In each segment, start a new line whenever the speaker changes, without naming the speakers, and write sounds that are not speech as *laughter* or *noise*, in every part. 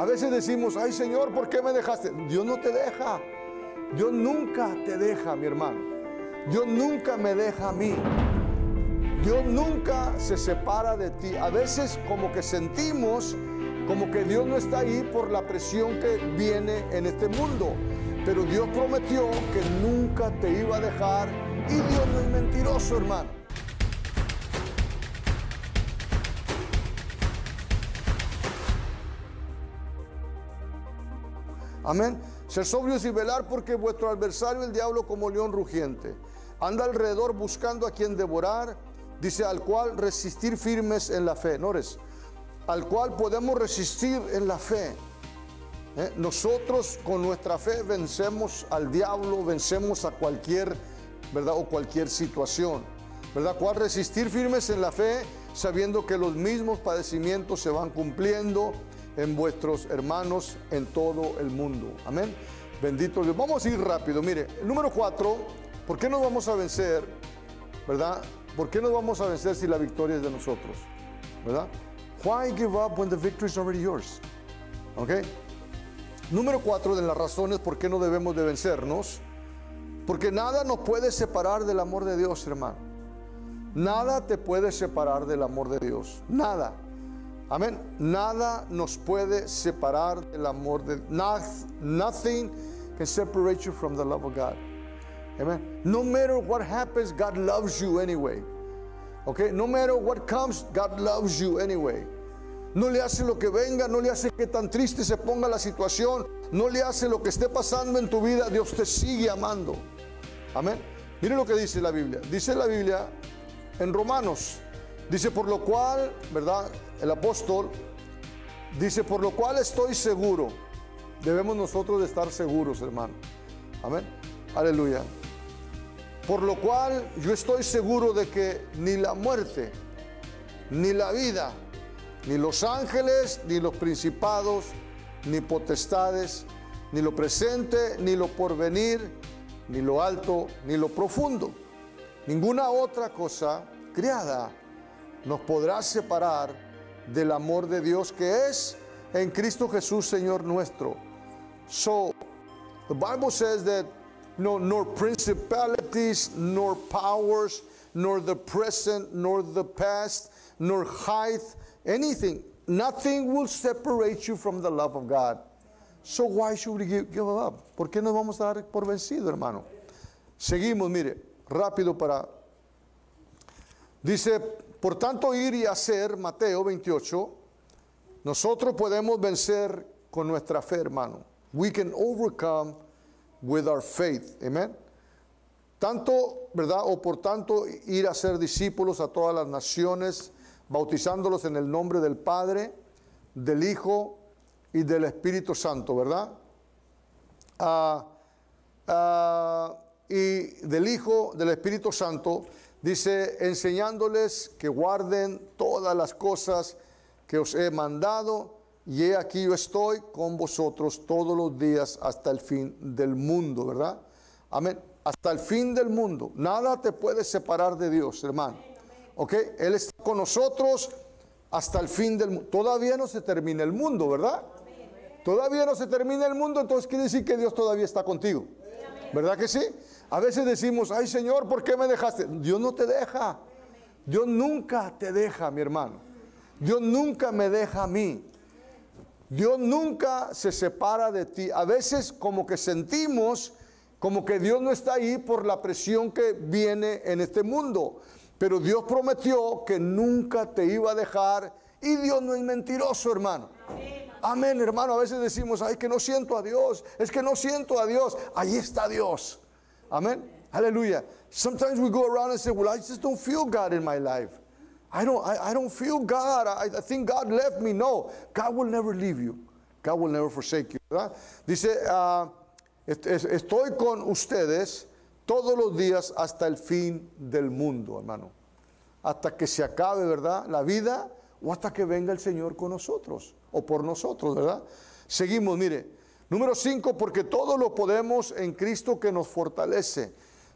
A veces decimos, ay Señor, ¿por qué me dejaste? Dios no te deja. Dios nunca te deja, mi hermano. Dios nunca me deja a mí. Dios nunca se separa de ti. A veces como que sentimos como que Dios no está ahí por la presión que viene en este mundo. Pero Dios prometió que nunca te iba a dejar y Dios no es mentiroso, hermano. Amén. Ser sobrios y velar porque vuestro adversario, el diablo, como león rugiente, anda alrededor buscando a quien devorar Dice, al cual resistir firmes en la fe. Nores, al cual podemos resistir en la fe. ¿Eh? Nosotros con nuestra fe vencemos al diablo, vencemos a cualquier, ¿verdad? O cualquier situación. ¿Verdad? ¿Cuál resistir firmes en la fe, sabiendo que los mismos padecimientos se van cumpliendo en vuestros hermanos en todo el mundo. Amén. Bendito Dios. Vamos a ir rápido. Mire, número cuatro, ¿por qué nos vamos a vencer? ¿Verdad? ¿Por qué nos vamos a vencer si la victoria es de nosotros? ¿Verdad? Why give up when the victory is already yours? ¿Ok? Número cuatro de las razones por qué no debemos de vencernos. Porque nada nos puede separar del amor de Dios, hermano. Nada te puede separar del amor de Dios. Nada. Amén. Nada nos puede separar del amor de Dios. Nothing can separate you from the love of God. Amen. No matter what happens, God loves you anyway. Okay? No matter what comes, God loves you anyway. No le hace lo que venga, no le hace que tan triste se ponga la situación, no le hace lo que esté pasando en tu vida, Dios te sigue amando. Amén. Mire lo que dice la Biblia. Dice la Biblia en Romanos, dice por lo cual, ¿verdad? El apóstol dice, por lo cual estoy seguro. Debemos nosotros de estar seguros, hermano. Amén. Aleluya. Por lo cual yo estoy seguro de que ni la muerte, ni la vida, ni los ángeles, ni los principados, ni potestades, ni lo presente, ni lo porvenir, ni lo alto, ni lo profundo, ninguna otra cosa creada nos podrá separar del amor de Dios que es en Cristo Jesús, Señor nuestro. So, the Bible says that no, nor principalities, nor powers, nor the present, nor the past, nor height, anything. Nothing will separate you from the love of God. So why should we give, give up? ¿Por qué nos vamos a dar por vencido, hermano? Seguimos, mire, rápido para... Dice, por tanto ir y hacer, Mateo 28, nosotros podemos vencer con nuestra fe, hermano. We can overcome with our faith. Amen. Tanto, ¿verdad? O por tanto, ir a ser discípulos a todas las naciones, bautizándolos en el nombre del Padre, del Hijo y del Espíritu Santo, ¿verdad? Ah, ah, y del Hijo, del Espíritu Santo, dice, enseñándoles que guarden todas las cosas que os he mandado y he aquí yo estoy con vosotros todos los días hasta el fin del mundo, ¿verdad? Amén. Hasta el fin del mundo. Nada te puede separar de Dios, hermano. ¿Ok? Él está con nosotros hasta el fin del mundo. Todavía no se termina el mundo, ¿verdad? Todavía no se termina el mundo, entonces quiere decir que Dios todavía está contigo. ¿Verdad que sí? A veces decimos, ay Señor, ¿por qué me dejaste? Dios no te deja. Dios nunca te deja, mi hermano. Dios nunca me deja a mí. Dios nunca se separa de ti. A veces como que sentimos como que Dios no está ahí por la presión que viene en este mundo. Pero Dios prometió que nunca te iba a dejar y Dios no es mentiroso, hermano. Amén, hermano. A veces decimos, ay, que no siento a Dios. Es que no siento a Dios. Ahí está Dios. Amén. Aleluya. Sometimes we go around and say, well, I just don't feel God in my life. I don't, I, I don't feel God. I, think God left me. No, God will never leave you. God will never forsake you. Dice, uh, estoy con ustedes todos los días hasta el fin del mundo, hermano. Hasta que se acabe, ¿verdad? La vida o hasta que venga el Señor con nosotros o por nosotros, ¿verdad? Seguimos, mire. Número cinco, porque todo lo podemos en Cristo que nos fortalece.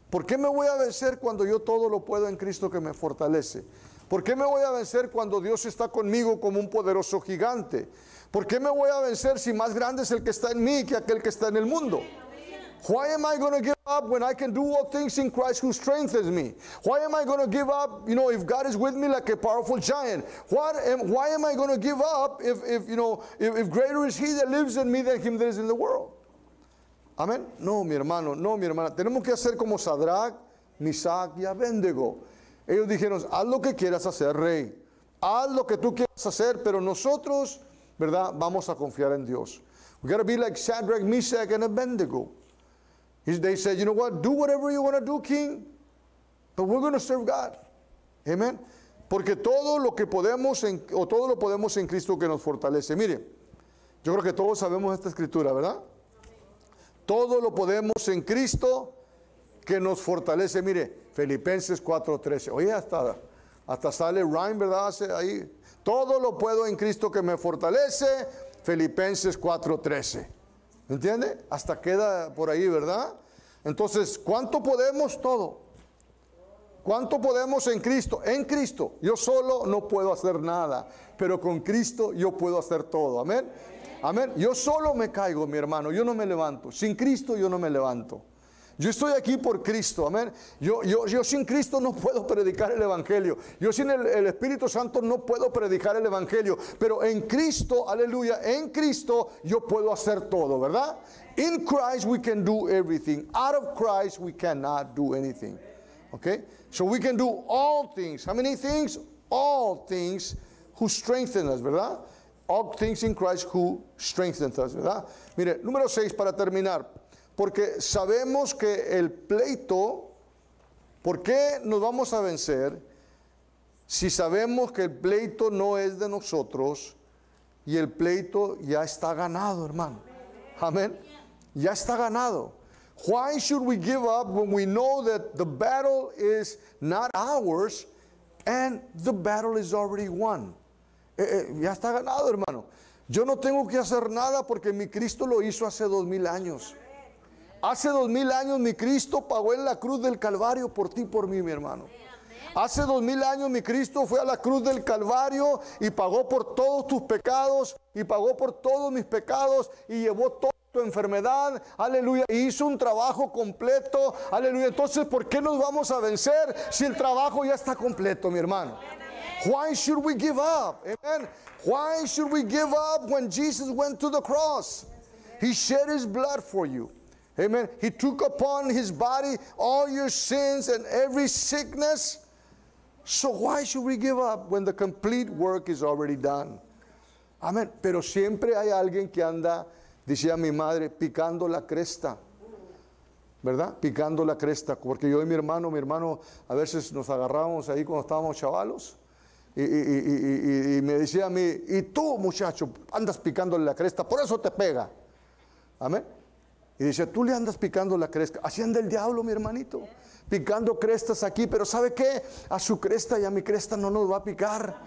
¿Por qué me voy a vencer cuando yo todo lo puedo en Cristo que me fortalece? ¿Por qué me voy a vencer cuando Dios está conmigo como un poderoso gigante? ¿Por qué me voy a vencer si más grande es el que está en mí que aquel que está en el mundo? Why am I going to give up when I can do all things in Christ who strengthens me? Why am I going to give up, you know, if God is with me like a powerful giant? What am, why am I going to give up if, if you know, if, if greater is he that lives in me than him that is in the world? Amén. No, mi hermano, no, mi hermana. Tenemos que hacer como Sadrach, Misach y Abednego. Ellos dijeron, haz lo que quieras hacer, rey. Haz lo que tú quieras hacer, pero nosotros, ¿verdad? Vamos a confiar en Dios. We got to be like Shadrach, Meshach, and Abednego. They said, you know what, do whatever you want to do, king, but we're going to serve God. Amen. Porque todo lo que podemos, en, o todo lo podemos en Cristo que nos fortalece. Mire, yo creo que todos sabemos esta escritura, ¿verdad? Todo lo podemos en Cristo que nos fortalece. Mire, Filipenses 4:13. Oye, hasta, hasta sale Ryan, ¿verdad? Ahí. Todo lo puedo en Cristo que me fortalece. Filipenses 4:13. ¿Entiende? Hasta queda por ahí, ¿verdad? Entonces, ¿cuánto podemos? Todo. ¿Cuánto podemos en Cristo? En Cristo. Yo solo no puedo hacer nada, pero con Cristo yo puedo hacer todo. Amén. Amén. Yo solo me caigo, mi hermano. Yo no me levanto. Sin Cristo yo no me levanto. Yo estoy aquí por Cristo, amén. Yo, yo, yo sin Cristo no puedo predicar el Evangelio. Yo sin el, Espíritu Santo no puedo predicar el Evangelio. Pero en Cristo, aleluya, en Cristo yo puedo hacer todo, ¿verdad? In Christ we can do everything. Out of Christ we cannot do anything. Okay? So we can do all things. How many things? All things who strengthen us, ¿verdad? All things in Christ who strengthens us, ¿verdad? Mire, número 6 para terminar. Porque sabemos que el pleito, ¿por qué nos vamos a vencer si sabemos que el pleito no es de nosotros y el pleito ya está ganado, hermano? Amén. Ya está ganado. Why should we give up when we know that the battle is not ours and the battle is already won? Eh, eh, ya está ganado, hermano. Yo no tengo que hacer nada porque mi Cristo lo hizo hace dos mil años. Hace dos mil años mi Cristo pagó en la cruz del Calvario por ti, por mí, mi hermano. Hace dos mil años mi Cristo fue a la cruz del Calvario y pagó por todos tus pecados y pagó por todos mis pecados y llevó toda tu enfermedad, aleluya, hizo un trabajo completo, aleluya. Entonces, ¿por qué nos vamos a vencer si el trabajo ya está completo, mi hermano? Why should we give up? Amen. Why should we give up when Jesus went to the cross? He shed his blood for you. Amen. He took upon his body all your sins and every sickness. So why should we give up when the complete work is already done? Amén. Pero siempre hay alguien que anda, decía mi madre, picando la cresta. ¿Verdad? Picando la cresta. Porque yo y mi hermano, mi hermano, a veces nos agarrábamos ahí cuando estábamos chavalos. Y, y, me decía a mí, y tú muchacho, andas picándole la cresta, por eso te pega. Amén. Y dice, tú le andas picando la cresta. Así anda el diablo, mi hermanito. Picando crestas aquí, pero ¿sabe qué? A su cresta y a mi cresta no nos va a picar.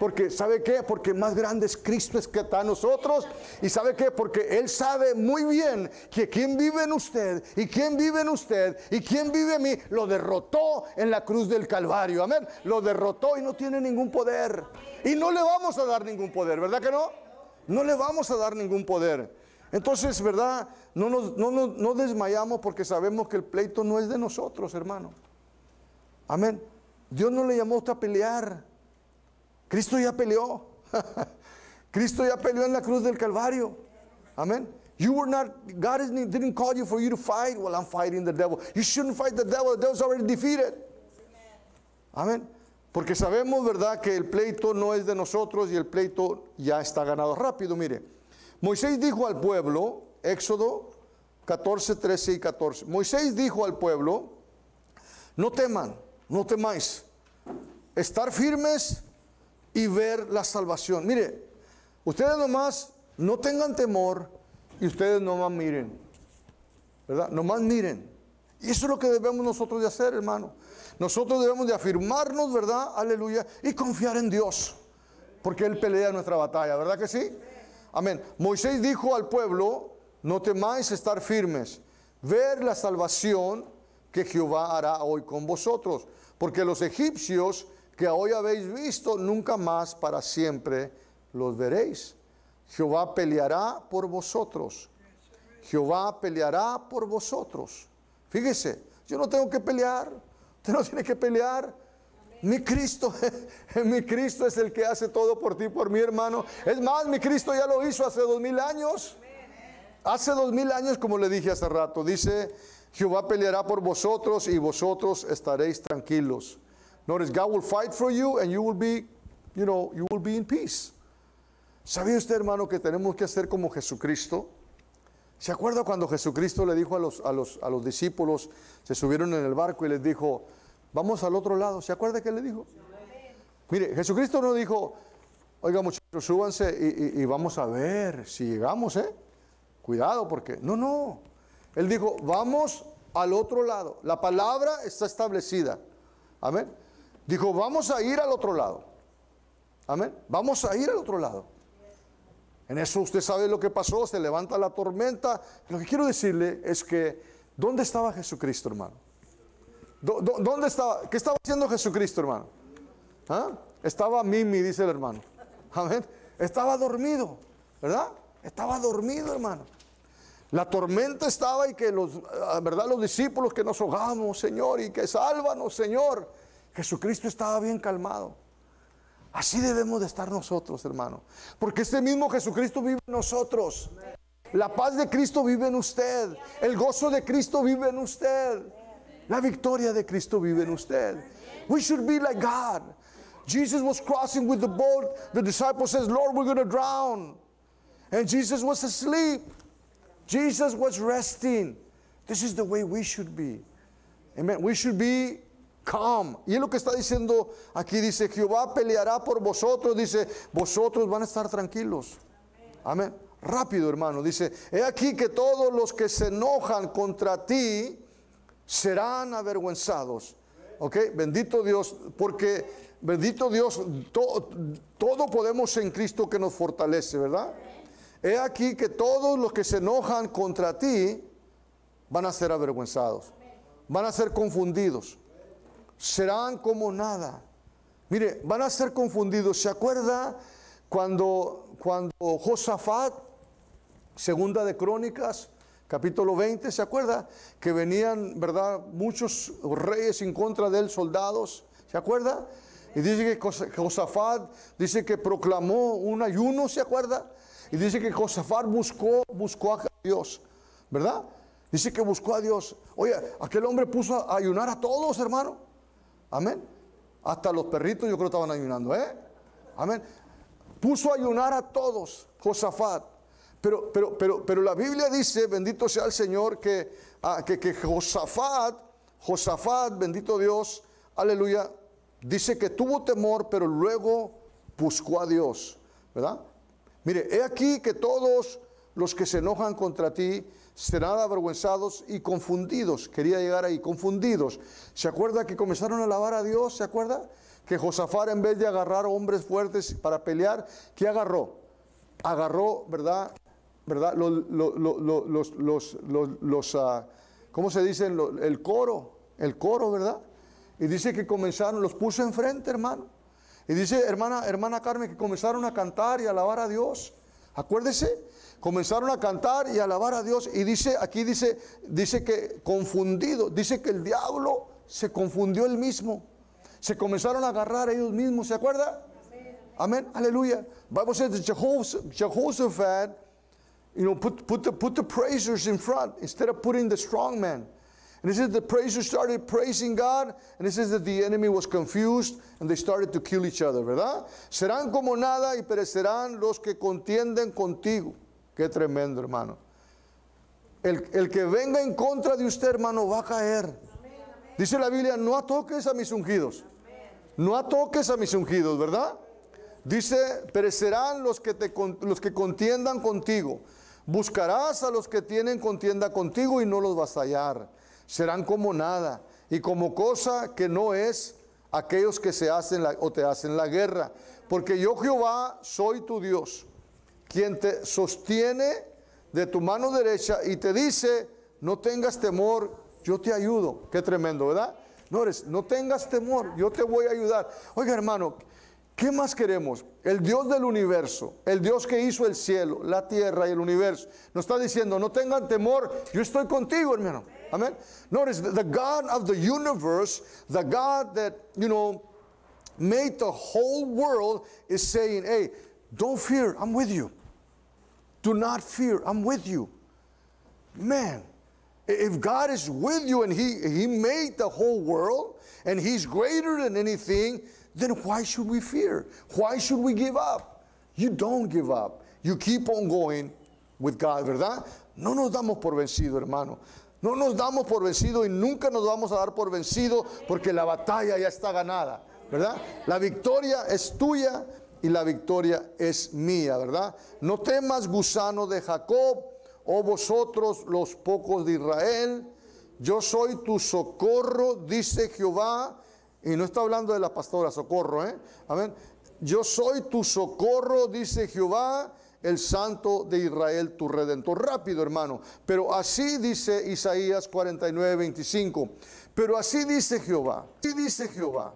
Porque, ¿sabe qué? Porque más grande es Cristo es que está a nosotros. ¿Y sabe qué? Porque Él sabe muy bien que quien vive en usted y quien vive en usted y quien vive en mí, lo derrotó en la cruz del Calvario. Amén. Lo derrotó y no tiene ningún poder. Y no le vamos a dar ningún poder, ¿verdad que no? No le vamos a dar ningún poder. Entonces, ¿verdad? No nos, no, no, no desmayamos porque sabemos que el pleito no es de nosotros, hermano. Amén. Dios no le llamó a usted a pelear. Cristo ya peleó. *laughs* Cristo ya peleó en la cruz del Calvario. Amén. You were not, God didn't call you for you to fight. Well, I'm fighting the devil. You shouldn't fight the devil. The devil's already defeated. Amén. Porque sabemos, ¿verdad?, que el pleito no es de nosotros y el pleito ya está ganado. Rápido, mire. Moisés dijo al pueblo, Éxodo 14, 13 y 14. Moisés dijo al pueblo, no teman, no temáis, estar firmes y ver la salvación. Mire, ustedes nomás no tengan temor y ustedes nomás miren, ¿verdad? Nomás miren. Y eso es lo que debemos nosotros de hacer, hermano. Nosotros debemos de afirmarnos, ¿verdad? Aleluya. Y confiar en Dios. Porque Él pelea nuestra batalla, ¿verdad que sí? Amén. Moisés dijo al pueblo, no temáis estar firmes, ver la salvación que Jehová hará hoy con vosotros, porque los egipcios que hoy habéis visto, nunca más para siempre los veréis. Jehová peleará por vosotros. Jehová peleará por vosotros. Fíjese, yo no tengo que pelear. Usted no tiene que pelear. Mi Cristo, *laughs* mi Cristo es el que hace todo por ti, por mi hermano. Es más, mi Cristo ya lo hizo hace dos mil años. Hace dos mil años, como le dije hace rato, dice, Jehová peleará por vosotros y vosotros estaréis tranquilos. Notice, God will fight for you and you will be, you know, you will be in peace. ¿Sabía usted, hermano, que tenemos que hacer como Jesucristo? ¿Se acuerda cuando Jesucristo le dijo a los, a los, a los discípulos, se subieron en el barco y les dijo, Vamos al otro lado. ¿Se acuerda qué le dijo? Mire, Jesucristo no dijo, oiga muchachos, súbanse y, vamos a ver si llegamos, ¿eh? Cuidado porque... No, no. Él dijo, vamos al otro lado. La palabra está establecida. Amén. Dijo, vamos a ir al otro lado. Amén. Vamos a ir al otro lado. En eso usted sabe lo que pasó, se levanta la tormenta. Lo que quiero decirle es que, ¿dónde estaba Jesucristo, hermano? ¿Dónde estaba? ¿Qué estaba haciendo Jesucristo, hermano? ¿Ah? Estaba Mimi, dice el hermano. Amén. Estaba dormido, ¿verdad? Estaba dormido, hermano. La tormenta estaba y que los, ah, ¿verdad? Los discípulos que nos ahogamos, Señor, y que sálvanos, Señor. Jesucristo estaba bien calmado. Así debemos de estar nosotros, hermano. Porque este mismo Jesucristo vive en nosotros. La paz de Cristo vive en usted. El gozo de Cristo vive en usted. La victoria de Cristo vive en usted. We should be like God. Jesus was crossing with the boat. The disciple says, Lord, we're going to drown. And Jesus was asleep. Jesus was resting. This is the way we should be. Amen. We should be calm. Y es lo que está diciendo aquí. Dice, Jehová peleará por vosotros. Dice, vosotros van a estar tranquilos. Amén. Rápido, hermano. Dice, he aquí que todos los que se enojan contra ti serán avergüenzados. ¿Ok? Bendito Dios, porque bendito Dios, todo podemos en Cristo que nos fortalece, ¿verdad? He aquí que todos los que se enojan contra ti van a ser avergüenzados, van a ser confundidos, serán como nada. Mire, van a ser confundidos. ¿Se acuerda cuando, cuando Josafat, segunda de Crónicas, capítulo 20, ¿se acuerda? Que venían, ¿verdad? Muchos reyes en contra de él, soldados, ¿se acuerda? Y dice que Josafat, dice que proclamó un ayuno, ¿se acuerda? Y dice que Josafat buscó, buscó a Dios, ¿verdad? Dice que buscó a Dios. Oye, aquel hombre puso a ayunar a todos, hermano. Amén. Hasta los perritos yo creo que estaban ayunando, ¿eh? Amén. Puso a ayunar a todos, Josafat. Pero, pero, pero, pero la Biblia dice, bendito sea el Señor, que, ah, que, que Josafat, Josafat, bendito Dios, aleluya, dice que tuvo temor, pero luego buscó a Dios, ¿verdad? Mire, he aquí que todos los que se enojan contra ti serán avergüenzados y confundidos. Quería llegar ahí, confundidos. ¿Se acuerda que comenzaron a alabar a Dios? ¿Se acuerda? Que Josafat en vez de agarrar hombres fuertes para pelear, ¿qué agarró? Agarró, ¿verdad? ¿Verdad? Los, los, los, ah, ¿cómo se dice? El coro, el coro, ¿verdad? Y dice que comenzaron, los puso enfrente, hermano. Y dice, hermana, hermana Carmen, que comenzaron a cantar y alabar a Dios. Acuérdese, comenzaron a cantar y alabar a Dios. Y dice, aquí dice, dice que confundido, dice que el diablo se confundió él mismo. Se comenzaron a agarrar ellos mismos, ¿se acuerda? Amén, aleluya. Bible says Jehoshaphat you know, put, put, the, put the praisers in front instead of putting the strong man. And it says the praisers started praising God, and it says that the enemy was confused and they started to kill each other, ¿verdad? Serán como nada y perecerán los que contienden contigo. Qué tremendo, hermano. El, el que venga en contra de usted, hermano, va a caer. Dice la Biblia, no atoques a mis ungidos. No atoques a mis ungidos, ¿verdad? Dice, perecerán los que, te, los que contiendan contigo. Buscarás a los que tienen contienda contigo y no los vas a hallar. Serán como nada y como cosa que no es aquellos que se hacen o te hacen la guerra. Porque yo Jehová soy tu Dios, quien te sostiene de tu mano derecha y te dice, no tengas temor, yo te ayudo. Qué tremendo, ¿verdad? No, no tengas temor, yo te voy a ayudar. Oiga hermano, ¿Qué más queremos? El Dios del universo, el Dios que hizo el cielo, la tierra y el universo, nos está diciendo, no tengan temor, yo estoy contigo, hermano. Amen. Notice the God of the universe, the God that, you know, made the whole world is saying, hey, don't fear, I'm with you. Do not fear, I'm with you. Man, if God is with you and he, he made the whole world and He's greater than anything, then why should we fear? Why should we give up? You don't give up. You keep on going with God, ¿verdad? No nos damos por vencido, hermano. No nos damos por vencido y nunca nos vamos a dar por vencido porque la batalla ya está ganada, ¿verdad? La victoria es tuya y la victoria es mía, ¿verdad? No temas, gusano de Jacob, oh vosotros los pocos de Israel, yo soy tu socorro, dice Jehová, y no está hablando de la pastora socorro, ¿eh? Amén. Yo soy tu socorro, dice Jehová, el santo de Israel, tu redentor. Rápido, hermano. Pero así dice Isaías 49, 25. Pero así dice Jehová. Así dice Jehová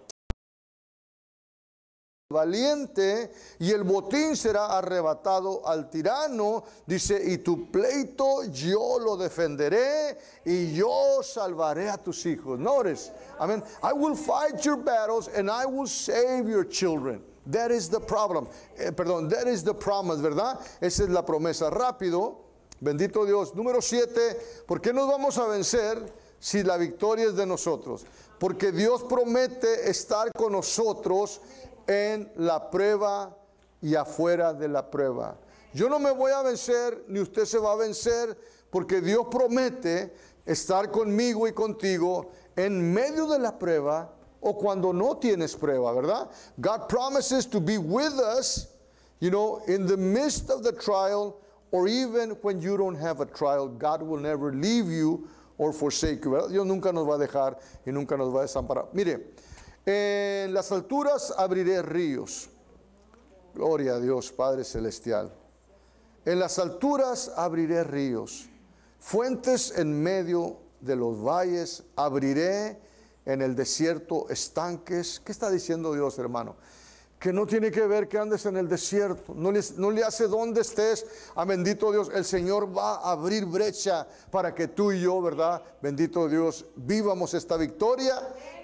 valiente y el botín será arrebatado al tirano. Dice, y tu pleito yo lo defenderé y yo salvaré a tus hijos. Notice, Amen. I will fight your battles and I will save your children. That is the problem. Eh, perdón, that is the promise, ¿verdad? Esa es la promesa. Rápido, bendito Dios. Número siete, ¿por qué nos vamos a vencer si la victoria es de nosotros? Porque Dios promete estar con nosotros en la prueba y afuera de la prueba. Yo no me voy a vencer, ni usted se va a vencer, porque Dios promete estar conmigo y contigo en medio de la prueba o cuando no tienes prueba, ¿verdad? God promises to be with us, you know, in the midst of the trial or even when you don't have a trial, God will never leave you or forsake you. ¿verdad? Dios nunca nos va a dejar y nunca nos va a desamparar. Mire, en las alturas abriré ríos. Gloria a Dios, Padre Celestial. En las alturas abriré ríos. Fuentes en medio de los valles abriré. En el desierto estanques. ¿Qué está diciendo Dios, hermano? Que no tiene que ver que andes en el desierto, no le, no le hace donde estés, a bendito Dios, el Señor va a abrir brecha para que tú y yo, ¿verdad? Bendito Dios, vivamos esta victoria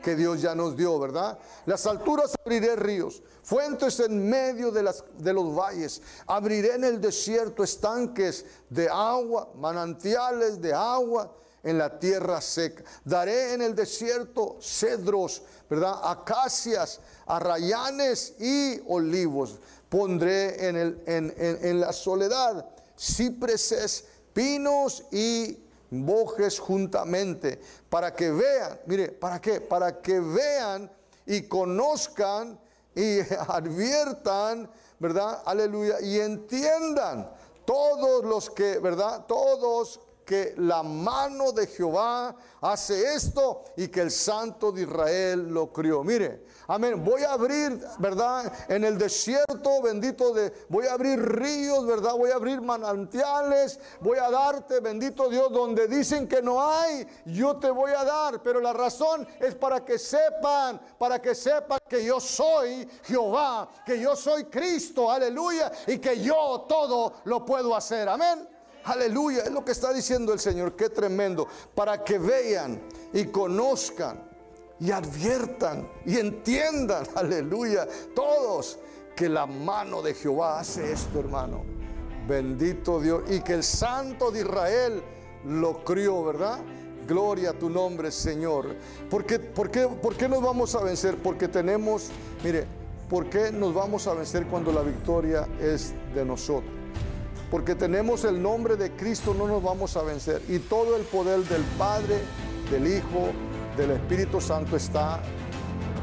que Dios ya nos dio, ¿verdad? Las alturas abriré ríos, fuentes en medio de, las, de los valles, abriré en el desierto estanques de agua, manantiales de agua en la tierra seca. Daré en el desierto cedros, ¿verdad? Acacias, arrayanes y olivos. Pondré en, el, en, en, la soledad cipreses, pinos y bojes juntamente, para que vean, mire, ¿para qué? Para que vean y conozcan y *laughs* adviertan, ¿verdad? Aleluya, y entiendan todos los que, ¿verdad? Todos que la mano de Jehová hace esto y que el Santo de Israel lo crió. Mire, amén. Voy a abrir, ¿verdad? En el desierto, bendito de, voy a abrir ríos, ¿verdad? Voy a abrir manantiales, voy a darte, bendito Dios, donde dicen que no hay, yo te voy a dar. Pero la razón es para que sepan, para que sepan que yo soy Jehová, que yo soy Cristo, aleluya, y que yo todo lo puedo hacer. Amén. Aleluya, es lo que está diciendo el Señor, qué tremendo, para que vean y conozcan y adviertan y entiendan, *laughs* aleluya, todos que la mano de Jehová hace esto, hermano. Bendito Dios, y que el Santo de Israel lo crió, ¿verdad? Gloria a tu nombre, Señor. ¿Por por, qué, ¿Por qué nos vamos a vencer? Porque tenemos, mire, ¿por qué nos vamos a vencer cuando la victoria es de nosotros? Porque tenemos el nombre de Cristo, no nos vamos a vencer. Y todo el poder del Padre, del Hijo, del Espíritu Santo está,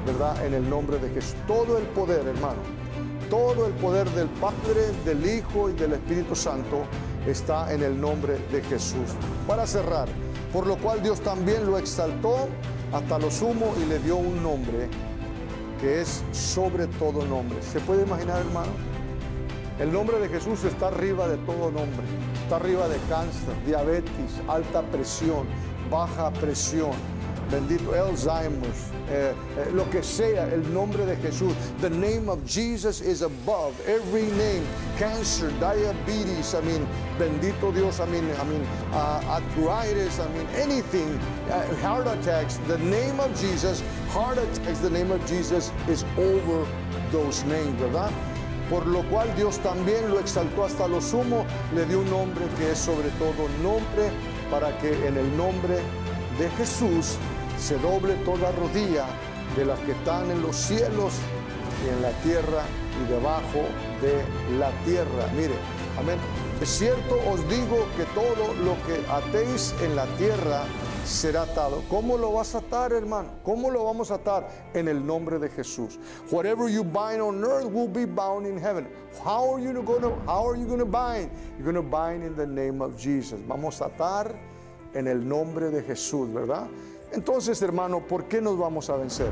¿verdad? En el nombre de Jesús. Todo el poder, hermano. Todo el poder del Padre, del Hijo y del Espíritu Santo está en el nombre de Jesús. Para cerrar, por lo cual Dios también lo exaltó hasta lo sumo y le dio un nombre que es sobre todo nombre. ¿Se puede imaginar, hermano? El nombre de Jesús está arriba de todo nombre. Está arriba de cáncer, diabetes, alta presión, baja presión. bendito Alzheimer's, eh, eh, lo que sea, el nombre de Jesús. The name of Jesus is above every name. Cancer, diabetes, I mean, bendito Dios, I mean, I mean, uh, arthritis, I mean, anything, uh, heart attacks. The name of Jesus, heart attacks, the name of Jesus is over those names, ¿verdad? Por lo cual Dios también lo exaltó hasta lo sumo, le dio un nombre que es sobre todo nombre, para que en el nombre de Jesús se doble toda rodilla de las que están en los cielos y en la tierra y debajo de la tierra. Mire, amén. Es cierto, os digo que todo lo que atéis en la tierra será atado. ¿Cómo lo vas a atar, hermano? ¿Cómo lo vamos a atar? En el nombre de Jesús. Whatever you bind on earth will be bound in heaven. How are you going to, how are you going to bind? You're going to bind in the name of Jesus. Vamos a atar en el nombre de Jesús, ¿verdad? Entonces, hermano, ¿por qué nos vamos a vencer?